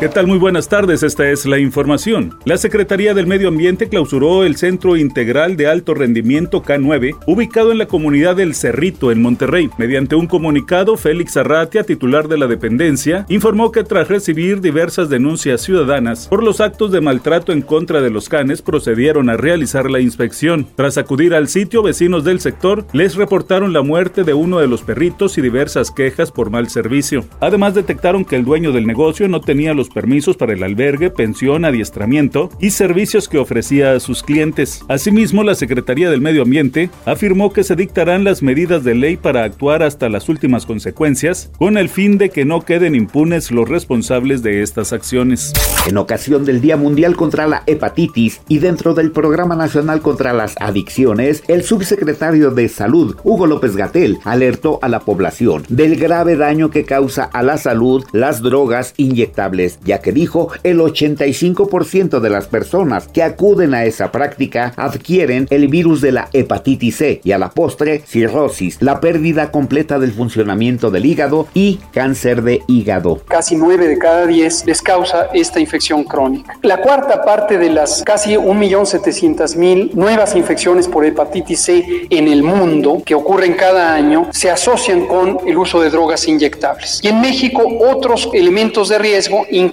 ¿Qué tal? Muy buenas tardes, esta es la información. La Secretaría del Medio Ambiente clausuró el Centro Integral de Alto Rendimiento K9, ubicado en la comunidad del Cerrito, en Monterrey. Mediante un comunicado, Félix Arratia, titular de la dependencia, informó que tras recibir diversas denuncias ciudadanas por los actos de maltrato en contra de los canes, procedieron a realizar la inspección. Tras acudir al sitio, vecinos del sector les reportaron la muerte de uno de los perritos y diversas quejas por mal servicio. Además, detectaron que el dueño del negocio no tenía los permisos para el albergue, pensión, adiestramiento y servicios que ofrecía a sus clientes. Asimismo, la Secretaría del Medio Ambiente afirmó que se dictarán las medidas de ley para actuar hasta las últimas consecuencias, con el fin de que no queden impunes los responsables de estas acciones. En ocasión del Día Mundial contra la Hepatitis y dentro del Programa Nacional contra las Adicciones, el subsecretario de Salud, Hugo López Gatel, alertó a la población del grave daño que causa a la salud las drogas inyectables ya que dijo el 85% de las personas que acuden a esa práctica adquieren el virus de la hepatitis C y a la postre cirrosis, la pérdida completa del funcionamiento del hígado y cáncer de hígado. Casi 9 de cada 10 les causa esta infección crónica. La cuarta parte de las casi 1.700.000 nuevas infecciones por hepatitis C en el mundo que ocurren cada año se asocian con el uso de drogas inyectables. Y en México otros elementos de riesgo incluyen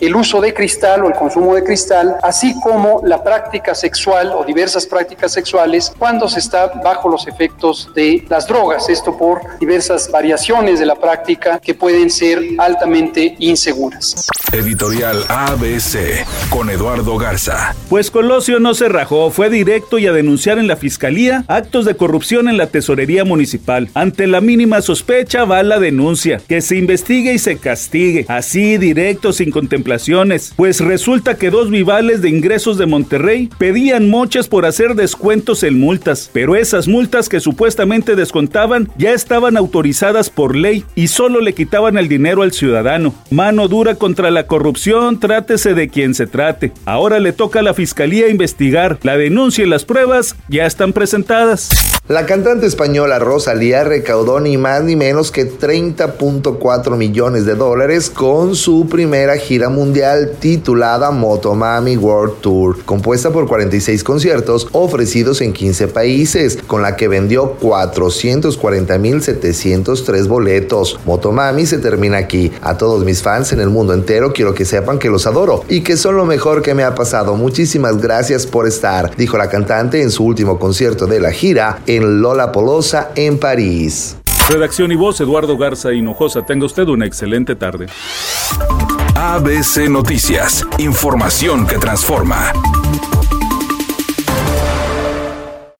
el uso de cristal o el consumo de cristal, así como la práctica sexual o diversas prácticas sexuales cuando se está bajo los efectos de las drogas, esto por diversas variaciones de la práctica que pueden ser altamente inseguras. Editorial ABC con Eduardo Garza. Pues Colosio no se rajó, fue directo y a denunciar en la fiscalía actos de corrupción en la tesorería municipal. Ante la mínima sospecha va la denuncia, que se investigue y se castigue. Así directo sin contemplaciones, pues resulta que dos vivales de ingresos de Monterrey pedían mochas por hacer descuentos en multas, pero esas multas que supuestamente descontaban ya estaban autorizadas por ley y solo le quitaban el dinero al ciudadano. Mano dura contra la corrupción, trátese de quien se trate. Ahora le toca a la fiscalía investigar. La denuncia y las pruebas ya están presentadas. La cantante española Rosalía recaudó ni más ni menos que 30.4 millones de dólares con su primera gira mundial titulada Motomami World Tour, compuesta por 46 conciertos ofrecidos en 15 países, con la que vendió 440.703 boletos. Motomami se termina aquí. A todos mis fans en el mundo entero quiero que sepan que los adoro y que son lo mejor que me ha pasado. Muchísimas gracias por estar, dijo la cantante en su último concierto de la gira en Lola Polosa en París. Redacción y voz Eduardo Garza Hinojosa. Tenga usted una excelente tarde. ABC Noticias. Información que transforma.